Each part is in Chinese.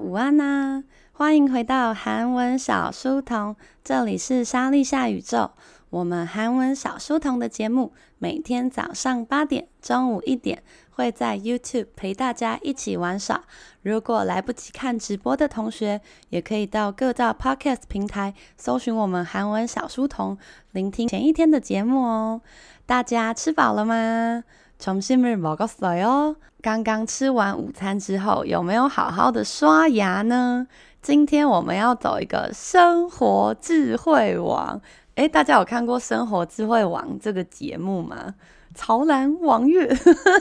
午安呐、啊！欢迎回到韩文小书童，这里是莎莉夏宇宙。我们韩文小书童的节目每天早上八点、中午一点会在 YouTube 陪大家一起玩耍。如果来不及看直播的同学，也可以到各大 Podcast 平台搜寻我们韩文小书童，聆听前一天的节目哦。大家吃饱了吗？점심을먹었어요？刚刚吃完午餐之后，有没有好好的刷牙呢？今天我们要走一个生活智慧网。诶，大家有看过《生活智慧网》这个节目吗？曹兰、王月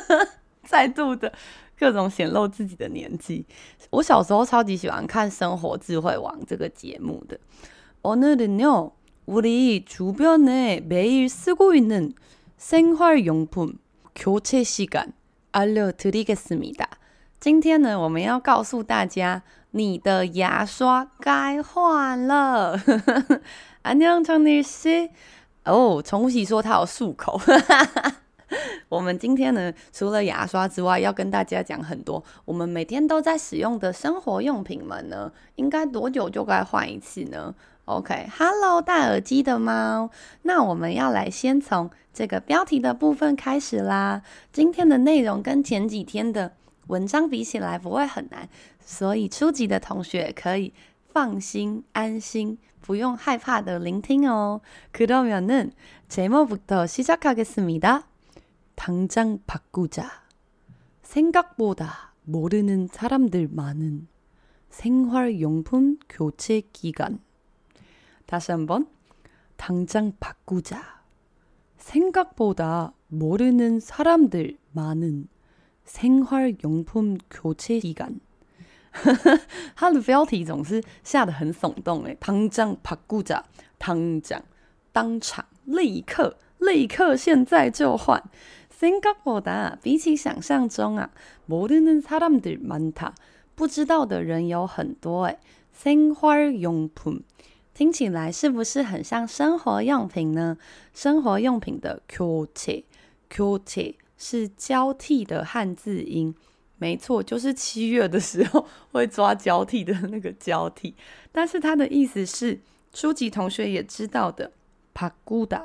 再度的各种显露自己的年纪。我小时候超级喜欢看《生活智慧网》这个节目的。오늘은요우리주변에매일쓰고있는생활용품 교체시간알려드리겠습니다。今天呢，我们要告诉大家，你的牙刷该换了。안녕청女士哦，宠物喜说他有漱口。 我们今天呢，除了牙刷之外，要跟大家讲很多我们每天都在使用的生活用品们呢，应该多久就该换一次呢？OK，Hello，戴耳机的猫。那我们要来先从这个标题的部分开始啦。今天的内容跟前几天的文章比起来不会很难，所以初级的同学可以放心安心，不用害怕的聆听哦。그러면은제목부터시작하겠습니다。 당장바꾸자생각보다모르는사람들많은생활용품교체기간 다시 한번 당장 바꾸자. 생각보다 모르는 사람들 많은 생활용품 교체 기간. 它的标题总是下得很耸动诶，당장바꾸자，당장当场立刻立刻现在就换。 생각보다比起想象中啊，모르는사람들많다，不知道的人有很多诶，생활용품。听起来是不是很像生活用品呢？生活用品的교체，교체是交替的汉字音，没错，就是七月的时候会抓交替的那个交替。但是它的意思是，初级同学也知道的，바꾸다，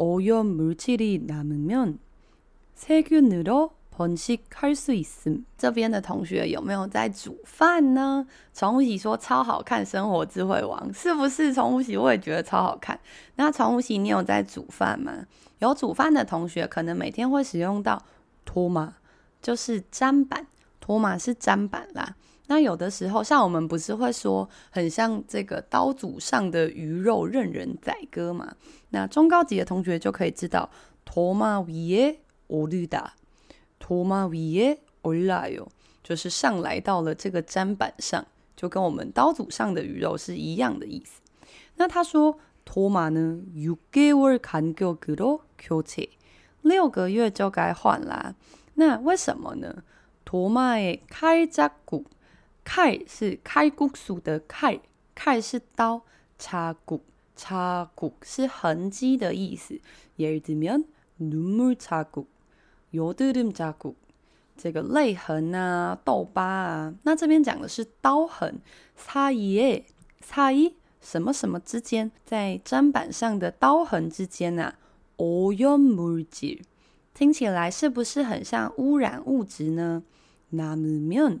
오염물질이남으면세균으로 번식할 수 있음。这边的同学有没有在煮饭呢？宠物喜说超好看，生活智慧王是不是？宠物喜我也觉得超好看。那宠物喜你有在煮饭吗？有煮饭的同学可能每天会使用到托马，就是砧板。托马是砧板啦。 那有的时候像我们不是会说很像这个刀俎上的鱼肉任人宰割嘛？那中高级的同学就可以知道托马위에오르다。도마위에올라요，就是上来到了这个砧板上，就跟我们刀俎上的鱼肉是一样的意思。那他说도마呢，6개월간격으로교체，六个月就该换啦。那为什么呢？도마의칼자국， 칼是칼국수的칼，칼是刀，자국자국是痕迹的意思。예를들면눈물자국。油드름자국，这个泪痕啊，痘疤啊，那这边讲的是刀痕。사이에사이什么什么之间，在砧板上的刀痕之间啊，오염물질听起来是不是很像污染物质呢？남으면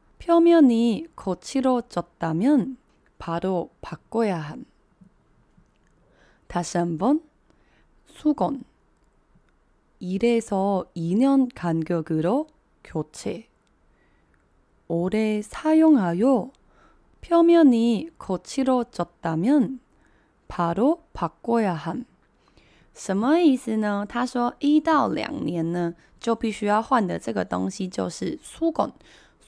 표면이 거칠어졌다면 바로 바꿔야 함. 다시 한번 수건 1에서 2년 간격으로 교체 오래 사용하여 표면이 거칠어졌다면 바로 바꿔야 함。什么意思呢？他说一到两年呢，就必须要换的这个东西就是수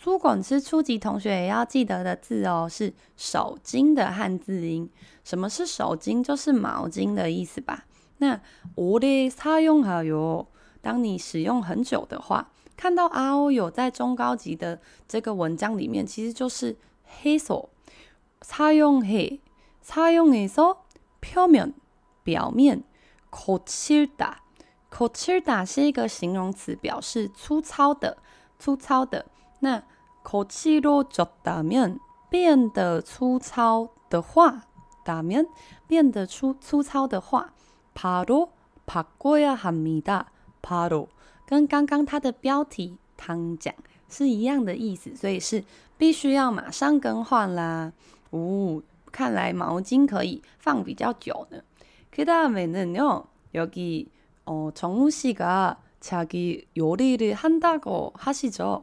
건。수건是初级同学也要记得的字哦，是手巾的汉字音。什么是手巾？就是毛巾的意思吧？那오래사용하여，当你使用很久的话，看到啊哦有在中高级的这个文章里面，其实就是해서사용해사용해서 표면表面。거칠다， 거칠다是一个形容词，表示粗糙的、粗糙的。 那거칠어졌다면变得粗糙的话，打面变得粗粗糙的话，바로바꿔야합니다。바로跟刚刚它的标题汤讲是一样的意思，所以是必须要马上更换啦。哦，看来毛巾可以放比较久呢。그 다음에는요, 여기 어, 정우 씨가 자기 요리를 한다고 하시죠.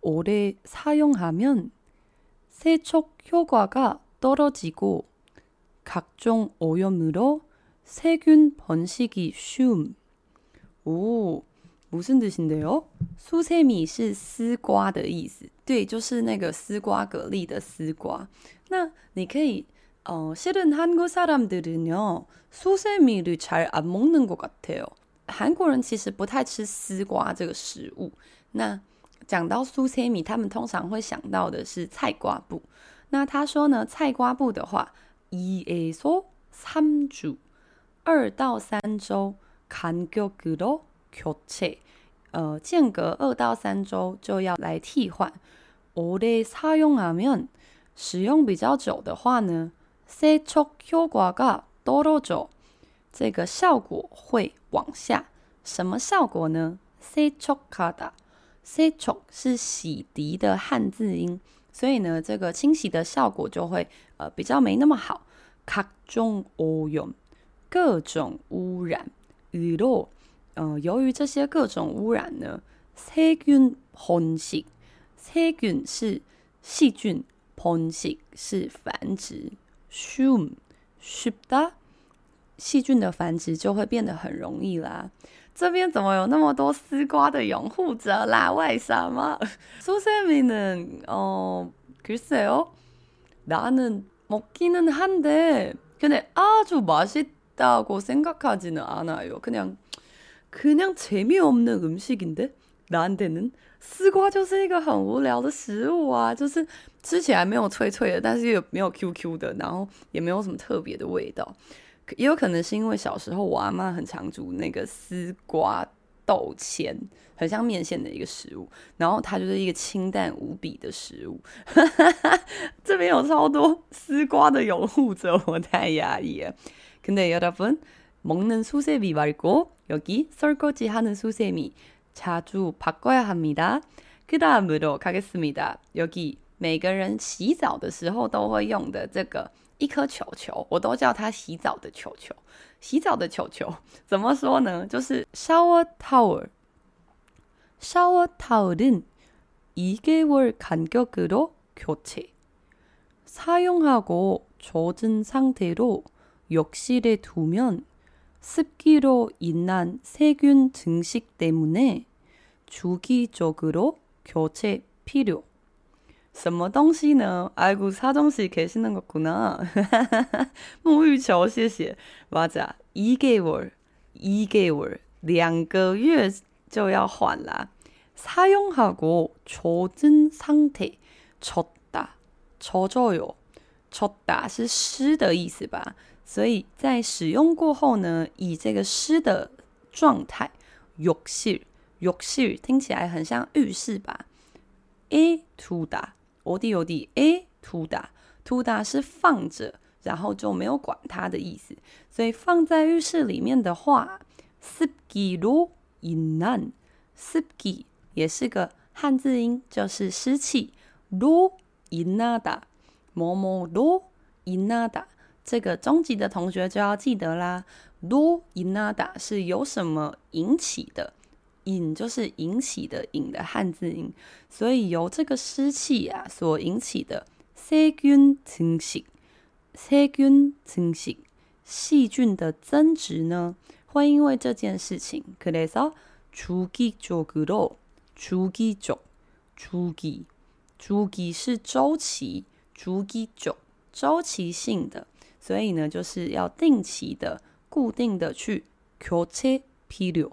오래 사용하면 세척 효과가 떨어지고 각종 오염으로 세균 번식이 쉬움. 오, 무슨 뜻인데요? 수세미 是丝瓜的意思，对，就是那个丝瓜蛤蜊的丝瓜。那你可以 어, 실은 한국 사람들은요, 수세미를 잘 안 먹는 것 같아요. 韩国人其实不太吃丝瓜这个食物。那 讲到苏세미，他们通常会想到的是菜瓜布。那他说呢，菜瓜布的话，2에서3주，二到三周 간격으로 교체， 呃，间隔二到三周就要来替换。오래 사용하면 使用比较久的话呢，세척효과가 떨어져，这个效果会往下。什么效果呢？세척하다， 세척是洗涤的汉字音，所以呢，这个清洗的效果就会呃比较没那么好。각종오염，各种污染。으로，呃，由于这些各种污染呢，세균번식，세균是细菌。번식是繁殖，쉬쉬다细菌的繁殖就会变得很容易啦。 这边怎么有那么多丝瓜的拥护者啦？为什么？苏세미는어글쎄요나는먹기는한데근데아주맛있다고생각하지는않아요그냥그냥재미없는음식인데나한테는丝瓜就是一个很无聊的食物啊，就是吃起来没有脆脆的，但是又没有 QQ 的，然后也没有什么特别的味道。 也有可能是因为小时候我阿妈很常煮那个丝瓜豆签，很像面线的一个食物，然后它就是一个清淡无比的食物。这边有超多丝瓜的拥护者，我太压抑了。근데여러분먹는수세미말고여기설거지하는수세미 자주 바꿔야 합니다. 그 다음으로 가겠습니다. 여기 每个人洗澡的时候都会用的这个 一颗球球，我都叫它洗澡的球球。洗澡的球球怎么说呢？就是 shower towel。shower towel은 2개월 간격으로 교체. 사용하고 젖은 상태로 욕실에 두면 습기로 인한 세균 증식 때문에 주기적으로 교체 필요. 什么东西呢? 아이고 사정씨 계시는 거구나. 沐浴球谢谢. 맞아. 2개월, 2개월, 两个月就要换啦. 사용하고 젖은 상태, 젖다. 젖어요， 젖다是湿的意思吧？所以在使用过后呢，以这个湿的状态，浴室，浴室听起来很像浴室吧？诶，두다 어디어디诶，두다 두다是放着，然后就没有管它的意思。所以放在浴室里面的话，습기로인한， 습기也是个汉字音，就是湿气。로인하다， 뭐뭐로인하다，这个中级的同学就要记得啦。로인하다是由什么引起的？ 引就是引起的引的汉字音，所以由这个湿气啊所引起的细菌增生，细菌增生，细菌的增殖呢，会因为这件事情，可以说주기적으로주기적 주기 주기是周期，주기적周期性的，所以呢，就是要定期的、固定的去교체필요。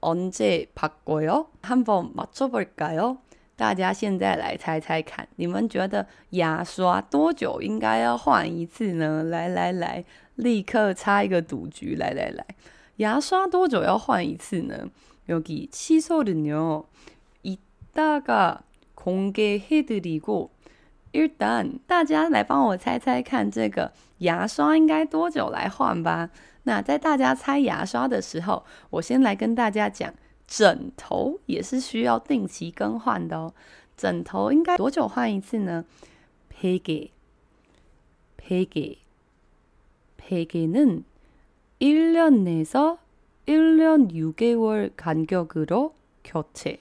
언제바꿔요？ 한번맞춰볼까요？ 大家现在来猜猜看，你们觉得牙刷多久应该要换一次呢？来来来，立刻插一个赌局！来来来，牙刷多久要换一次呢？여기치솔은요이따가공개해드리고 일단大家来帮我猜猜看，这个牙刷应该多久来换吧？那在大家猜牙刷的时候，我先来跟大家讲，枕头也是需要定期更换的哦。枕头应该多久换一次呢？베개베개베개는1년에서1년6개월 간격으로 교체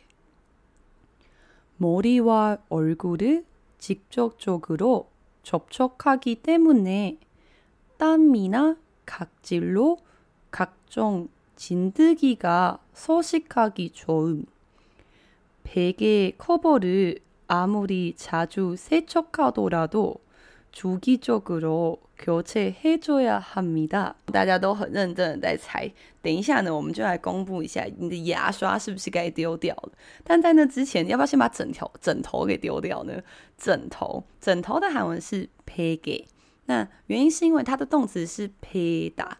머리와 얼굴을 직접적으로 접촉하기 때문에 땀이나 각질로 각종 진드기가 서식하기 좋음. 베개 커버를 아무리 자주 세척하더라도 주기적으로 교체해줘야 합니다. 大家都很认真的在猜。等一下呢，我们就来公布一下你的牙刷是不是该丢掉了。但在那之前，要不要先把枕头枕头给丢掉呢？枕头。那原因是因为它的动词是披打，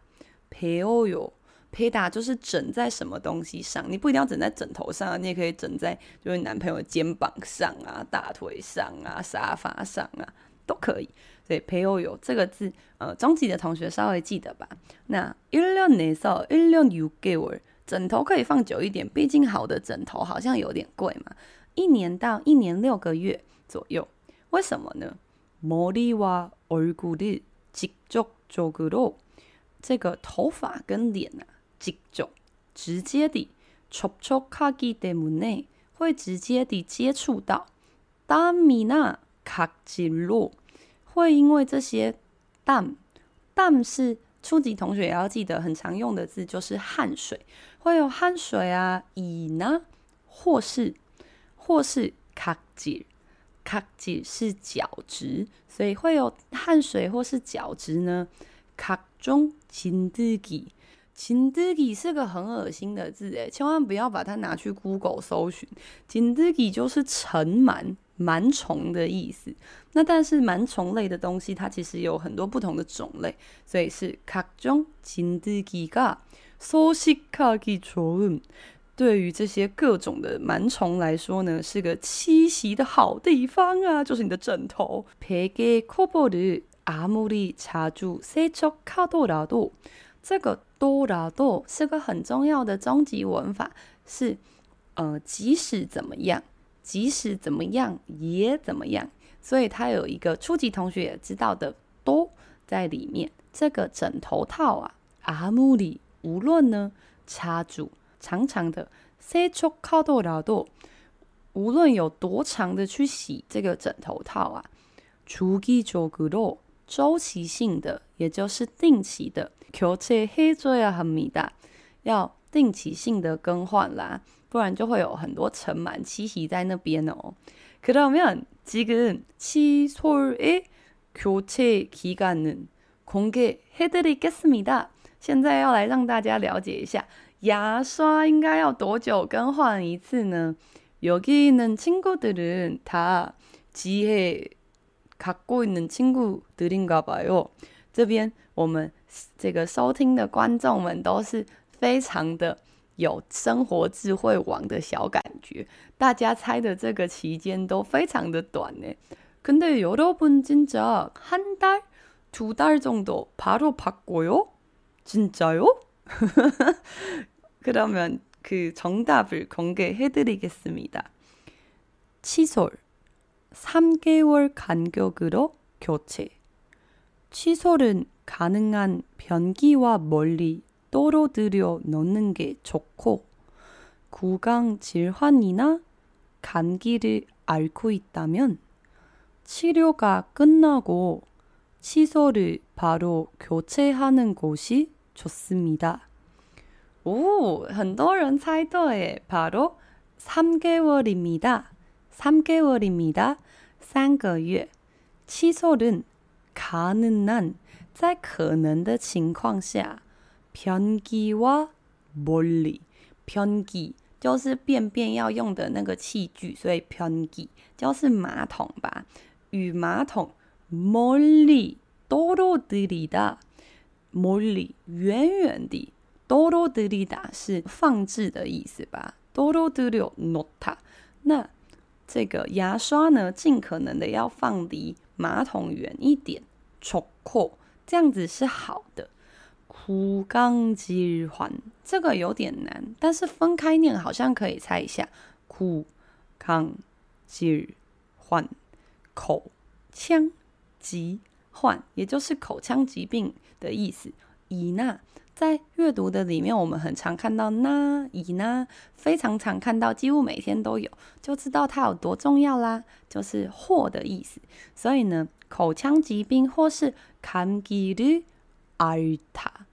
披哦哟，披打就是枕在什么东西上，你不一定要枕在枕头上啊，你也可以枕在就是你男朋友的肩膀上啊、大腿上啊、沙发上啊， 都可以。所以披哦哟这个字，呃，中级的同学稍微记得吧。那一两年少，一两有给我枕头可以放久一点，毕竟好的枕头好像有点贵嘛，一年到一年六个月左右。为什么呢？머리와얼굴을 직접적으로这个头发跟脸啊，직접直接的접촉하기때문에会直接的接触到땀이나각질로 会因为这些淡淡是初级同学也要记得很常用的字就是汗水。会有汗水啊乙呢或是或是卡纸卡纸是角质所以会有汗水或是角质呢卡中金 dg 金 dg 是个很恶心的字诶千万不要把它拿去 google 搜寻。金 dg 就是尘螨螨虫的意思。那但是螨虫类的东西，它其实有很多不同的种类，所以是각종진드기가서식하기좋음。对于这些各种的螨虫来说呢，是个栖息的好地方啊，就是你的枕头。베개커버를아무리자주세척하더라도，这个더라도是个很重要的中级文法，是呃，即使怎么样， 即使怎么样也怎么样，所以它有一个初级同学也知道的도在里面。这个枕头套啊，아무리无论呢，자주。长长的세척하더라도无论有多长的去洗这个枕头套啊， 주기적으로周期性的，也就是定期的，교체해줘야합니다。要 定期性的更换啦，不然就会有很多尘螨栖息在那边哦。그러면지금치솔의교체기간은공개해드리겠습니다。现在要来让大家了解一下，牙刷应该要多久更换一次呢？여기있는친구들은다지혜갖고있는친구들인가봐요。这边我们这个收听的观众们都是 非常的有生活智慧网的小感觉，大家猜的这个期间都非常的短呢。근데여러분진짜한달두달정도바로바꿔요진짜요 그러면 그 정답을 공개해 드리겠습니다. 칫솔 3개월 간격으로 교체. 칫솔은 가능한 변기와 멀리 떨어뜨려 놓는 게 좋고 구강 질환이나 감기를 앓고 있다면 치료가 끝나고 칫솔을 바로 교체하는 것이 좋습니다. 哦，很多人猜对，바로3개월입니다。3개월입니다，三个月。치솔은가능한，在可能的情况下， 변기와멀 리， 변기就是便便要用的那个器具，所以변기就是马桶吧。与马桶멀리떨어뜨리다，멀 리， 远远地。多罗德里达是放置的意思吧？多罗德里诺塔，那这个牙刷呢？尽可能的要放离马桶远一点，戳扩，这样子是好的。 구강질환，这个有点难，但是分开念好像可以猜一下。구강질환，口腔疾患，也就是口腔疾病的意思。以那。在阅读的里面，我们很常看到那、以那，非常常看到，几乎每天都有，就知道它有多重要啦，就是或的意思。所以呢，口腔疾病或是감기를앓다，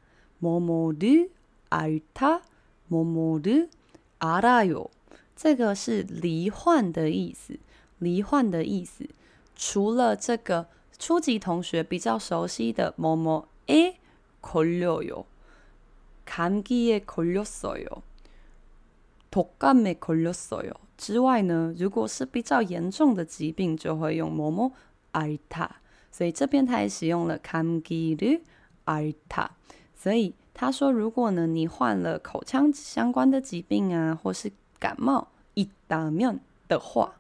뭐뭐를앓다，뭐뭐를앓아요，这个是罹患的意思，罹患的意思。除了这个初级同学比较熟悉的뭐뭐에걸려요。 감기에걸렸어요독감에걸렸어요之外呢，如果是比较严重的疾病，就会用뭐뭐앓다。所以这边他也使用了감기를앓다。 所以他说，如果呢你患了口腔相关的疾病啊，或是感冒있다면的话，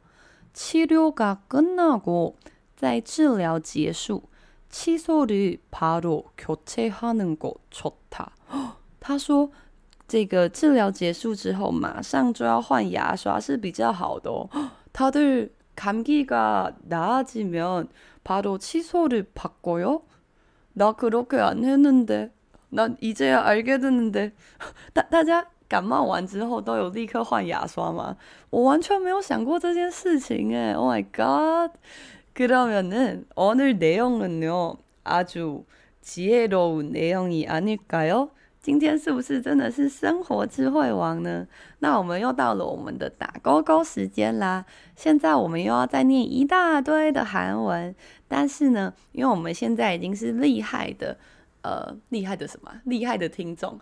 치료가끝나고在治疗结束，치솔을바로교체하는거좋다。他说：“这个治疗结束之后，马上就要换牙刷是比较好的哦。他对감기가나아지면바로칫솔을바꿔요나그렇게안했는데 난이제야알게됐는데大大家感冒完之后都有立刻换牙刷吗？我完全没有想过这件事情诶。Oh my god！그러면은오늘내용은요아주지혜로운내용이아닐까요？今天是不是真的是生活智慧王呢？那我们又到了我们的打勾勾时间啦！现在我们又要再念一大堆的韩文，但是呢，因为我们现在已经是厉害的， 呃，厉害的什么？厉害的听众，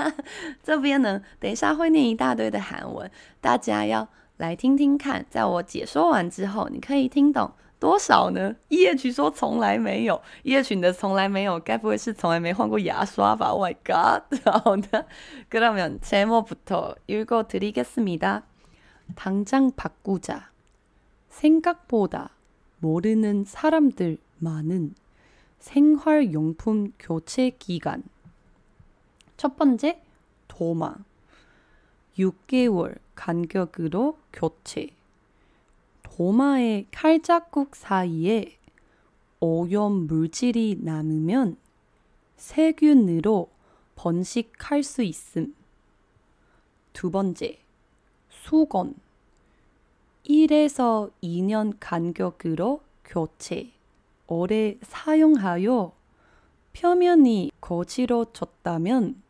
这边呢，等一下会念一大堆的韩文，大家要来听听看，在我解说完之后，你可以听懂。多少呢？EH 说从来没有，EH 你的从来没有，该不会是从来没换过牙刷吧？Oh my god！好的，그러면제목부터읽어드리겠습니다。 당장바꾸자생각보다모르는사람들많은 생활용품 교체 기간 첫 번째 도마 6개월 간격으로 교체 도마의 칼자국 사이에 오염 물질이 남으면 세균으로 번식할 수 있음. 두 번째, 수건. 1에서 2년 간격으로 교체. 오래 사용하여 표면이 거칠어졌다면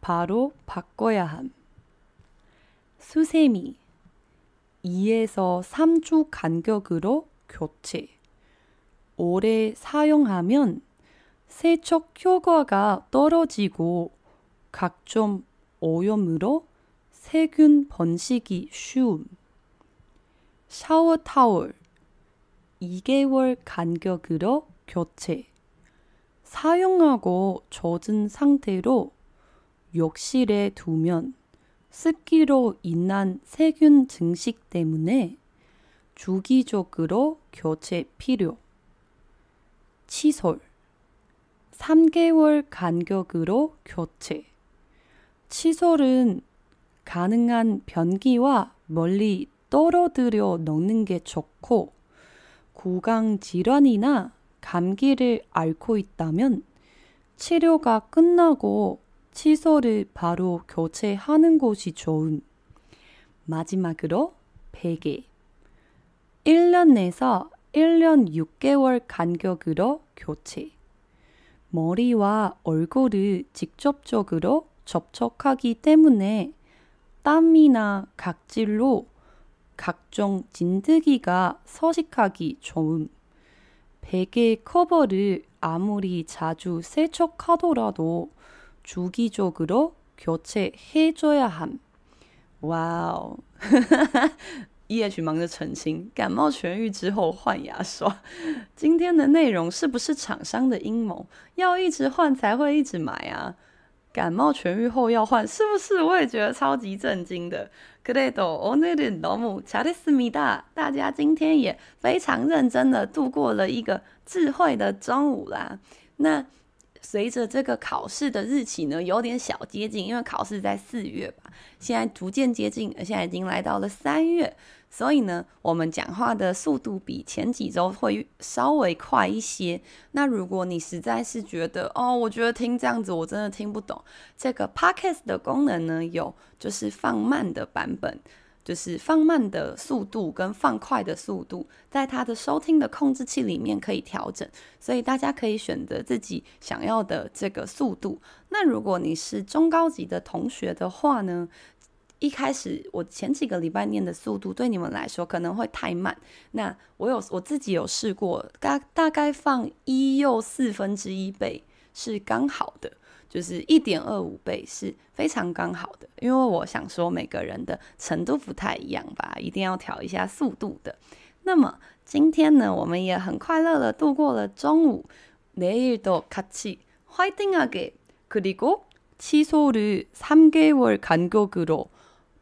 바로 바꿔야 함. 수세미 2에서 3주 간격으로 교체. 오래 사용하면 세척 효과가 떨어지고 각종 오염으로 세균 번식이 쉬움. 샤워 타월 2개월 간격으로 교체. 사용하고 젖은 상태로 욕실에 두면 습기로 인한 세균 증식 때문에 주기적으로 교체 필요. 칫솔 3개월 간격으로 교체. 칫솔은 가능한 변기와 멀리 떨어뜨려 넣는 게 좋고 구강 질환이나 감기를 앓고 있다면 치료가 끝나고 칫솔을 바로 교체하는 곳이 좋은. 마지막으로 베개. 1년 내서 1년 6개월 간격으로 교체. 머리와 얼굴을 직접적으로 접촉하기 때문에 땀이나 각질로 각종 진드기가 서식하기 좋음. 베개 커버를 아무리 자주 세척하더라도 주기적으로 교체해줘야 함。哇哦，叶许忙着澄清，感冒痊愈之后换牙刷。今天的内容是不是厂商的阴谋？要一直换才会一直买啊？ 感冒痊愈后要换，是不是？我也觉得超级震惊的。그래도오늘은너무잘했습니다。大家今天也非常认真的度过了一个智慧的中午啦。那随着这个考试的日期呢，有点小接近，因为考试在四月吧，现在逐渐接近，现在已经来到了三月， 所以呢，我们讲话的速度比前几周会稍微快一些。那如果你实在是觉得哦，我觉得听这样子我真的听不懂，这个 Podcast 的功能呢，有就是放慢的版本。就是放慢的速度跟放快的速度，在它的收听的控制器里面可以调整，所以大家可以选择自己想要的这个速度。那如果你是中高级的同学的话呢，一开始我前几个礼拜念的速度对你们来说可能会太慢。那我有我自己有试过，大大概放一又四分之一倍是刚好的。就是一点二五倍是非常刚好的，因为我想说每个人的程度不太一样吧，一定要调一下速度的。那么今天呢，我们也很快乐的度过了中午。내일도같이화이팅하게그리고칫솔을3개월간격으로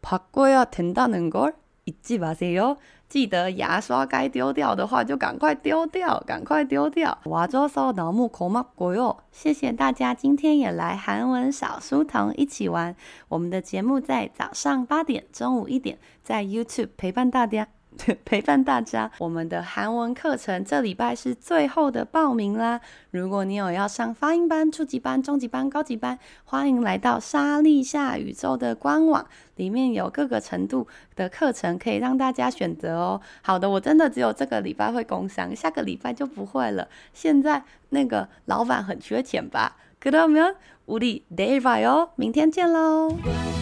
바꿔야된다는걸잊지마세요。记得牙刷该丢掉的话就赶快丢掉，赶快丢掉。와줘서너무고맙고요，谢谢大家今天也来韩文小书童一起玩。我们的节目在早上八点、中午一点在 YouTube 陪伴大家。 陪伴大家，我们的韩文课程这礼拜是最后的报名啦！如果你有要上发音班、初级班、中级班、高级班，欢迎来到莎莉夏宇宙的官网，里面有各个程度的课程可以让大家选择哦。好的，我真的只有这个礼拜会工商，下个礼拜就不会了。现在那个老板很缺钱吧？그러면우리내일봐요，明天见喽！